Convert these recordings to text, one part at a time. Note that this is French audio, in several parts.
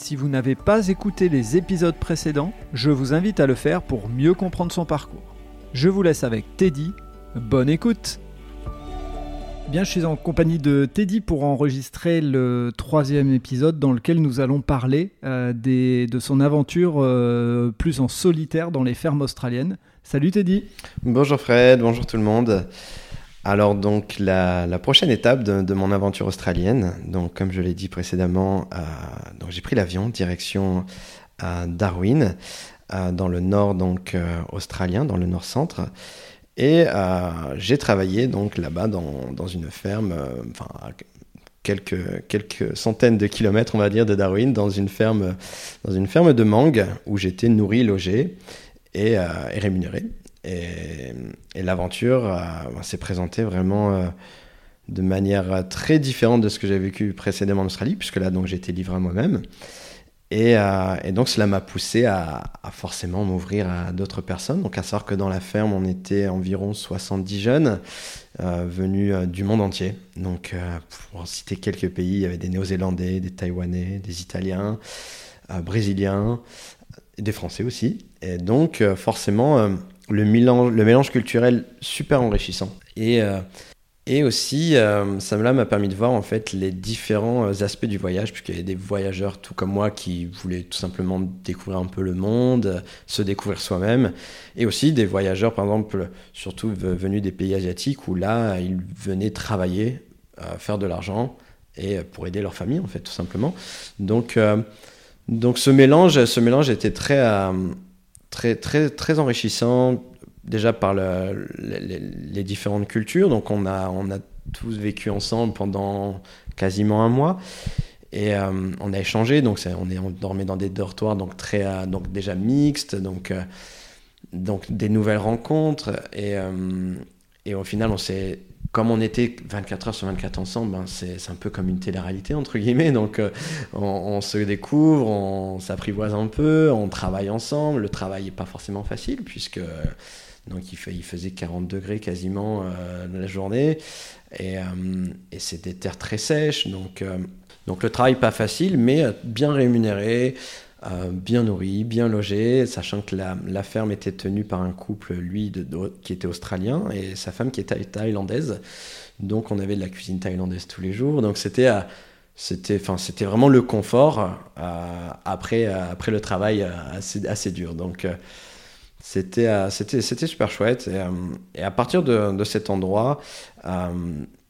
Si vous n'avez pas écouté les épisodes précédents, je vous invite à le faire pour mieux comprendre son parcours. Je vous laisse avec Teddy. Bonne écoute Bien, je suis en compagnie de Teddy pour enregistrer le troisième épisode dans lequel nous allons parler euh, des, de son aventure euh, plus en solitaire dans les fermes australiennes. Salut Teddy Bonjour Fred, bonjour tout le monde. Alors donc la, prochaine étape de, mon aventure australienne, donc comme je l'ai dit précédemment, euh, j'ai pris l'avion direction à Darwin, euh, dans le nord donc euh, australien, dans le nord centre. Et euh, j'ai travaillé donc là-bas dans, une ferme, euh, enfin quelques, centaines de kilomètres, on va dire, de Darwin, dans une ferme, de mangue où j'étais nourri, logé euh, et rémunéré. Et, l'aventure euh, s'est présentée vraiment euh, de manière très différente de ce que j'ai vécu précédemment en Australie, puisque là, j'étais livré à moi-même. Et, euh, donc cela m'a poussé à, forcément m'ouvrir à d'autres personnes. Donc à savoir que dans la ferme, on était environ 70 jeunes euh, venus euh, du monde entier. Donc euh, pour citer quelques pays, il y avait des Néo-Zélandais, des Taïwanais, des Italiens, euh, Brésiliens, des Français aussi. Et donc euh, forcément, le mélange, le mélange culturel super enrichissant. Et et aussi, euh, ça m'a permis de voir en fait les différents euh, aspects du voyage, puisqu'il y avait des voyageurs tout comme moi qui voulaient tout simplement découvrir un peu le monde, se découvrir soi-même, et aussi des voyageurs, par exemple, surtout venus des pays asiatiques, où là, ils venaient travailler, euh, faire de l'argent, et pour aider leur famille, en fait, tout simplement. Donc, euh, donc ce mélange, ce mélange était très, euh, très, très, enrichissant déjà par le, les, différentes cultures. Donc on a, on a tous vécu ensemble pendant quasiment un mois. Et euh, on a échangé, donc on, est, on dormait dans des dortoirs donc très, euh, donc déjà mixtes, donc, euh, donc des nouvelles rencontres. Et, et au final, on s'est, comme on était 24 heures sur 24 ensemble, ben c'est un peu comme une télé-réalité, entre guillemets. Donc euh, on, se découvre, on s'apprivoise un peu, on travaille ensemble. Le travail n'est pas forcément facile, puisque donc il, faisait 40 degrés quasiment euh, la journée. Et, euh, c'est des terres très sèches. Donc, euh, donc le travail pas facile, mais bien rémunéré, euh, bien nourri, bien logé, sachant que la, ferme était tenue par un couple, lui, qui était australien, et sa femme qui était thaïlandaise. Donc on avait de la cuisine thaïlandaise tous les jours. Donc c'était c'était vraiment le confort euh, après euh, après le travail assez assez dur donc euh, c'était euh, c'était c'était super chouette et, euh, à partir de, de cet endroit euh,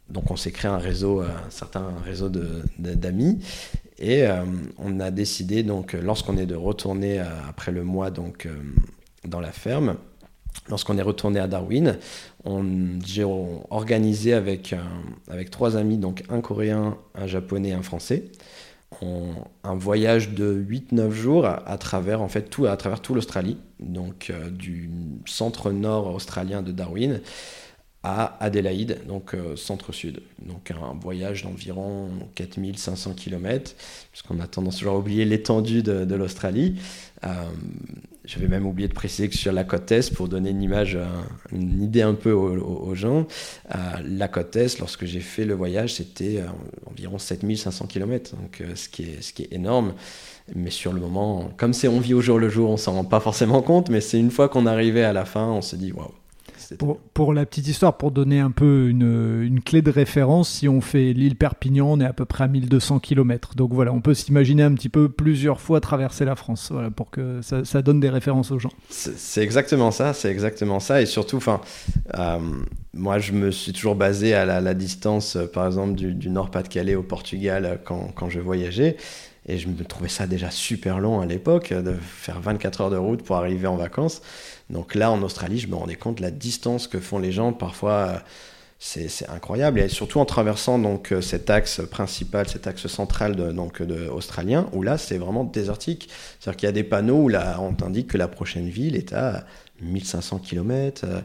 donc on s'est créé un réseau un certain réseau d'amis et on a décidé donc lorsqu'on est de retourner après le mois donc dans la ferme lorsqu'on est retourné à Darwin, j'ai organisé avec, avec trois amis, donc un coréen, un japonais, un français, un voyage de 8-9 jours à, travers en fait tout tout l'Australie, donc euh, du centre nord australien de Darwin à Adélaïde, donc euh, centre-sud. Donc un voyage d'environ 4500 km, puisqu'on a tendance toujours à oublier l'étendue de, l'Australie. Euh, j'avais même oublié de préciser que sur la côte Est, pour donner une image, euh, une idée un peu aux, gens, la côte Est, lorsque j'ai fait le voyage, c'était environ 7500 km, donc ce, qui est, ce qui est énorme. Mais sur le moment, comme c'est on vit au jour le jour, on s'en rend pas forcément compte, mais c'est une fois qu'on arrivait à la fin, on se dit waouh. Pour, pour, la petite histoire, pour donner un peu une, une clé de référence, si on fait l'île Perpignan, on est à peu près à 1200 km. Donc voilà, on peut s'imaginer un petit peu plusieurs fois traverser la France, voilà, pour que ça, ça donne des références aux gens. C'est exactement ça, c'est exactement ça. Et surtout, enfin, euh, moi, je me suis toujours basé à la, la distance, euh, par exemple, du, du Nord-Pas-de-Calais au Portugal euh, quand, quand je voyageais. Et je me trouvais ça déjà super long à l'époque, de faire 24 heures de route pour arriver en vacances. Donc là, en Australie, je me rendais compte de la distance que font les gens. Parfois, c'est incroyable et surtout en traversant donc cet axe principal, cet axe central donc australien où là c'est vraiment désertique. C'est-à-dire qu'il y a des panneaux où là on t'indique que la prochaine ville est à 1500 km. Euh,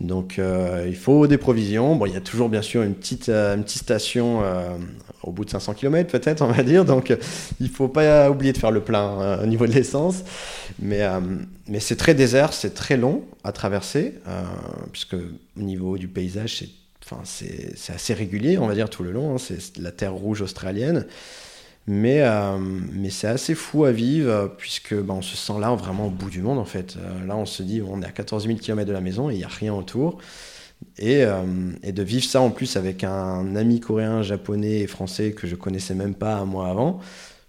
donc euh, il faut des provisions. Bon, il y a toujours bien sûr une petite, euh, station au bout de 500 km peut-être, on va dire. Donc il faut pas oublier de faire le plein au niveau de l'essence. Mais, c'est très désert, c'est très long à traverser, puisque au niveau du paysage, c'est assez régulier, on va dire, tout le long. Hein. C'est la terre rouge australienne. Mais, euh, mais c'est assez fou à vivre puisque bah, on se sent là vraiment au bout du monde en fait. Euh, là on se dit on est à 14 000 km de la maison et il n'y a rien autour. Et, euh, et, de vivre ça en plus avec un ami coréen, japonais et français que je connaissais même pas un mois avant,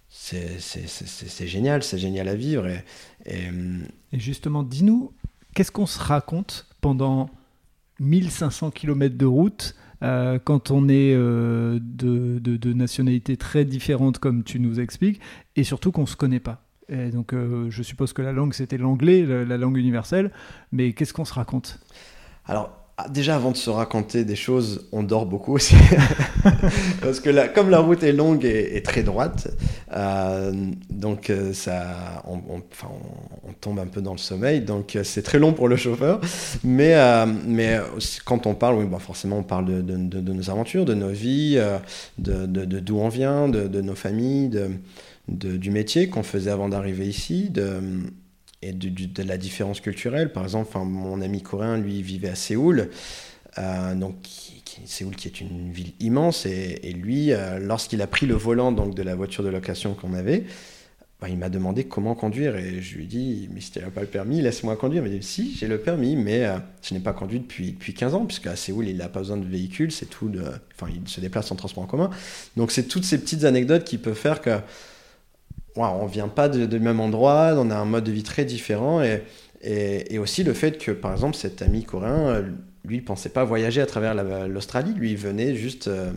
c'est génial, c'est génial à vivre. Et, et justement, dis-nous, qu'est-ce qu'on se raconte pendant 1500 km de route euh, quand on est euh, de, nationalités très différentes, comme tu nous expliques, et surtout qu'on ne se connaît pas. Donc, euh, je suppose que la langue, c'était l'anglais, la, langue universelle, mais qu'est-ce qu'on se raconte? Alors, ah, déjà, avant de se raconter des choses, on dort beaucoup aussi. Parce que là, comme la route est longue et, très droite, euh, donc euh, ça, on, tombe un peu dans le sommeil. Donc euh, c'est très long pour le chauffeur. Mais, mais quand on parle, oui, bah forcément, on parle de, nos aventures, de nos vies, de d'où on vient, de, nos familles, de, du métier qu'on faisait avant d'arriver ici, de et de, la différence culturelle. Par exemple, mon ami coréen, lui, vivait à Séoul, euh, donc Séoul qui est une ville immense, et, lui, euh, lorsqu'il a pris le volant donc, de la voiture de location qu'on avait, bah, il m'a demandé comment conduire, et je lui ai dit, mais si tu n'as pas le permis, laisse-moi conduire. Il m'a dit, si, j'ai le permis, mais euh, je n'ai pas conduit depuis, depuis 15 ans, puisqu'à Séoul, il n'a pas besoin de véhicule, c'est tout, enfin, il se déplace en transport en commun. Donc c'est toutes ces petites anecdotes qui peuvent faire que on ne vient pas du même endroit, on a un mode de vie très différent. Et, aussi le fait que, par exemple, cet ami coréen, lui, ne pensait pas voyager à travers l'Australie. Lui, il venait juste euh,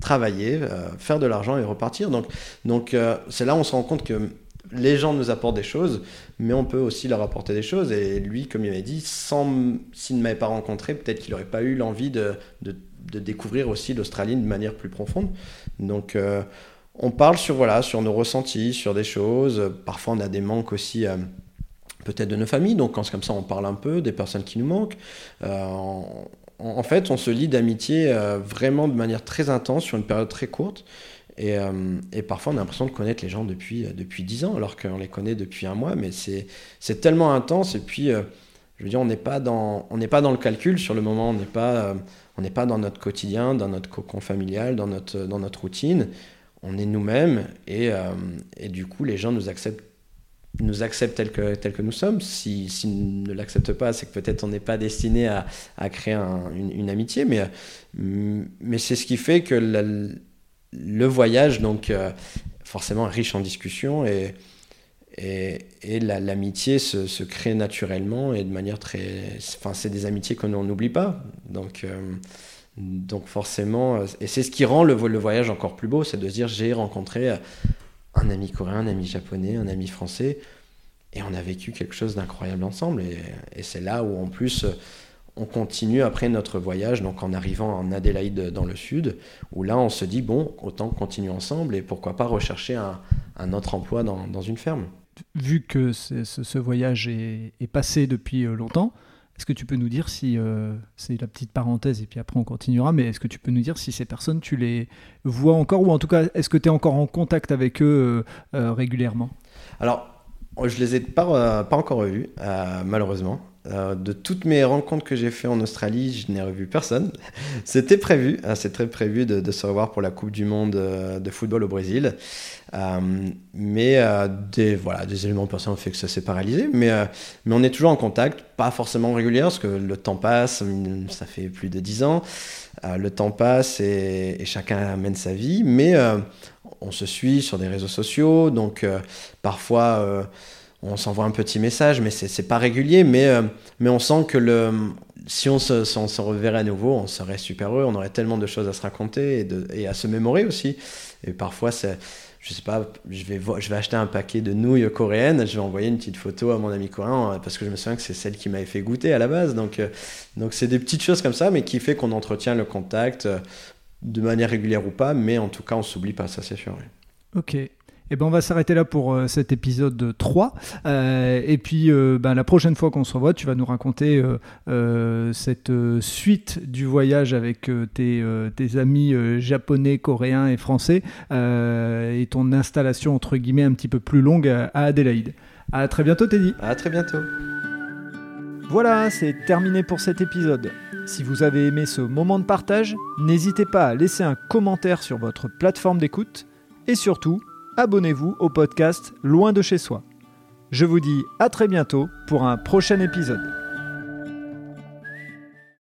travailler, euh, faire de l'argent et repartir. Donc, euh, c'est là où on se rend compte que les gens nous apportent des choses, mais on peut aussi leur apporter des choses. Et lui, comme il m'a dit, s'il ne m'avait pas rencontré, peut-être qu'il n'aurait pas eu l'envie de, de, de, découvrir aussi l'Australie de manière plus profonde. Donc, on parle sur, voilà, sur nos ressentis, sur des choses. Parfois, on a des manques aussi. Euh, peut-être de nos familles, donc quand c'est comme ça, on parle un peu des personnes qui nous manquent. Euh, en, fait, on se lie d'amitié euh, vraiment de manière très intense sur une période très courte. Et, parfois, on a l'impression de connaître les gens depuis, depuis 10 ans, alors qu'on les connaît depuis un mois, mais c'est tellement intense. Et puis, je veux dire, on n'est pas, dans, pas dans le calcul sur le moment, on n'est pas, on dans notre quotidien, dans notre cocon familial, dans notre routine on est nous-mêmes et, euh, et, du coup les gens nous acceptent nous acceptent tels que, tel que nous sommes. S'ils si, ne l'acceptent pas, c'est que peut-être on n'est pas destiné à, à créer une, amitié, mais, mais c'est ce qui fait que le voyage, donc euh, forcément riche en discussions, et, et, et l'amitié se, se, crée naturellement et de manière très... Enfin, c'est des amitiés qu'on n'oublie pas. Donc... Euh, donc forcément, euh, et c'est ce qui rend le, voyage encore plus beau, c'est de se dire j'ai rencontré euh, un ami coréen, un ami japonais, un ami français, et on a vécu quelque chose d'incroyable ensemble. Et, c'est là où en plus on continue après notre voyage, donc en arrivant en Adélaïde dans le sud, où là on se dit bon, autant continuer ensemble et pourquoi pas rechercher un, autre emploi dans, une ferme. Vu que ce, voyage est, passé depuis euh, longtemps, est-ce que tu peux nous dire si, euh, c'est la petite parenthèse et puis après on continuera, mais est-ce que tu peux nous dire si ces personnes, tu les vois encore ou en tout cas, est-ce que tu es encore en contact avec eux euh, euh, régulièrement? Alors, je les ai pas, pas encore revus, malheureusement. De toutes mes rencontres que j'ai fait en Australie, je n'ai revu personne. C'était prévu, hein, c'est très prévu de, se revoir pour la Coupe du Monde de football au Brésil. Euh, mais euh, des, voilà, des éléments personnels ont fait que ça s'est paralysé. Mais, euh, on est toujours en contact, pas forcément régulier, parce que le temps passe, ça fait plus de 10 ans. le temps passe et, chacun amène sa vie, mais on se suit sur des réseaux sociaux, donc parfois on s'envoie un petit message, mais c'est pas régulier, mais, mais on sent que le, si on se, on se, reverrait à nouveau, on serait super heureux, on aurait tellement de choses à se raconter et, à se mémorer aussi. Et parfois, c'est je sais pas, je vais, je vais acheter un paquet de nouilles coréennes, je vais envoyer une petite photo à mon ami coréen parce que je me souviens que c'est celle qui m'avait fait goûter à la base. Donc, donc c'est des petites choses comme ça, mais qui fait qu'on entretient le contact de manière régulière ou pas, mais en tout cas, on s'oublie pas, ça c'est sûr. Ok. Eh ben, on va s'arrêter là pour euh, cet épisode 3. Euh, et puis, euh, ben, la prochaine fois qu'on se revoit, tu vas nous raconter cette suite du voyage avec tes, tes, amis japonais, coréens et français et ton installation, entre guillemets, un petit peu plus longue à, à Adélaïde. À très bientôt, Teddy. À très bientôt. Voilà, c'est terminé pour cet épisode. Si vous avez aimé ce moment de partage, n'hésitez pas à laisser un commentaire sur votre plateforme d'écoute et surtout, abonnez-vous au podcast Loin de chez soi. Je vous dis à très bientôt pour un prochain épisode.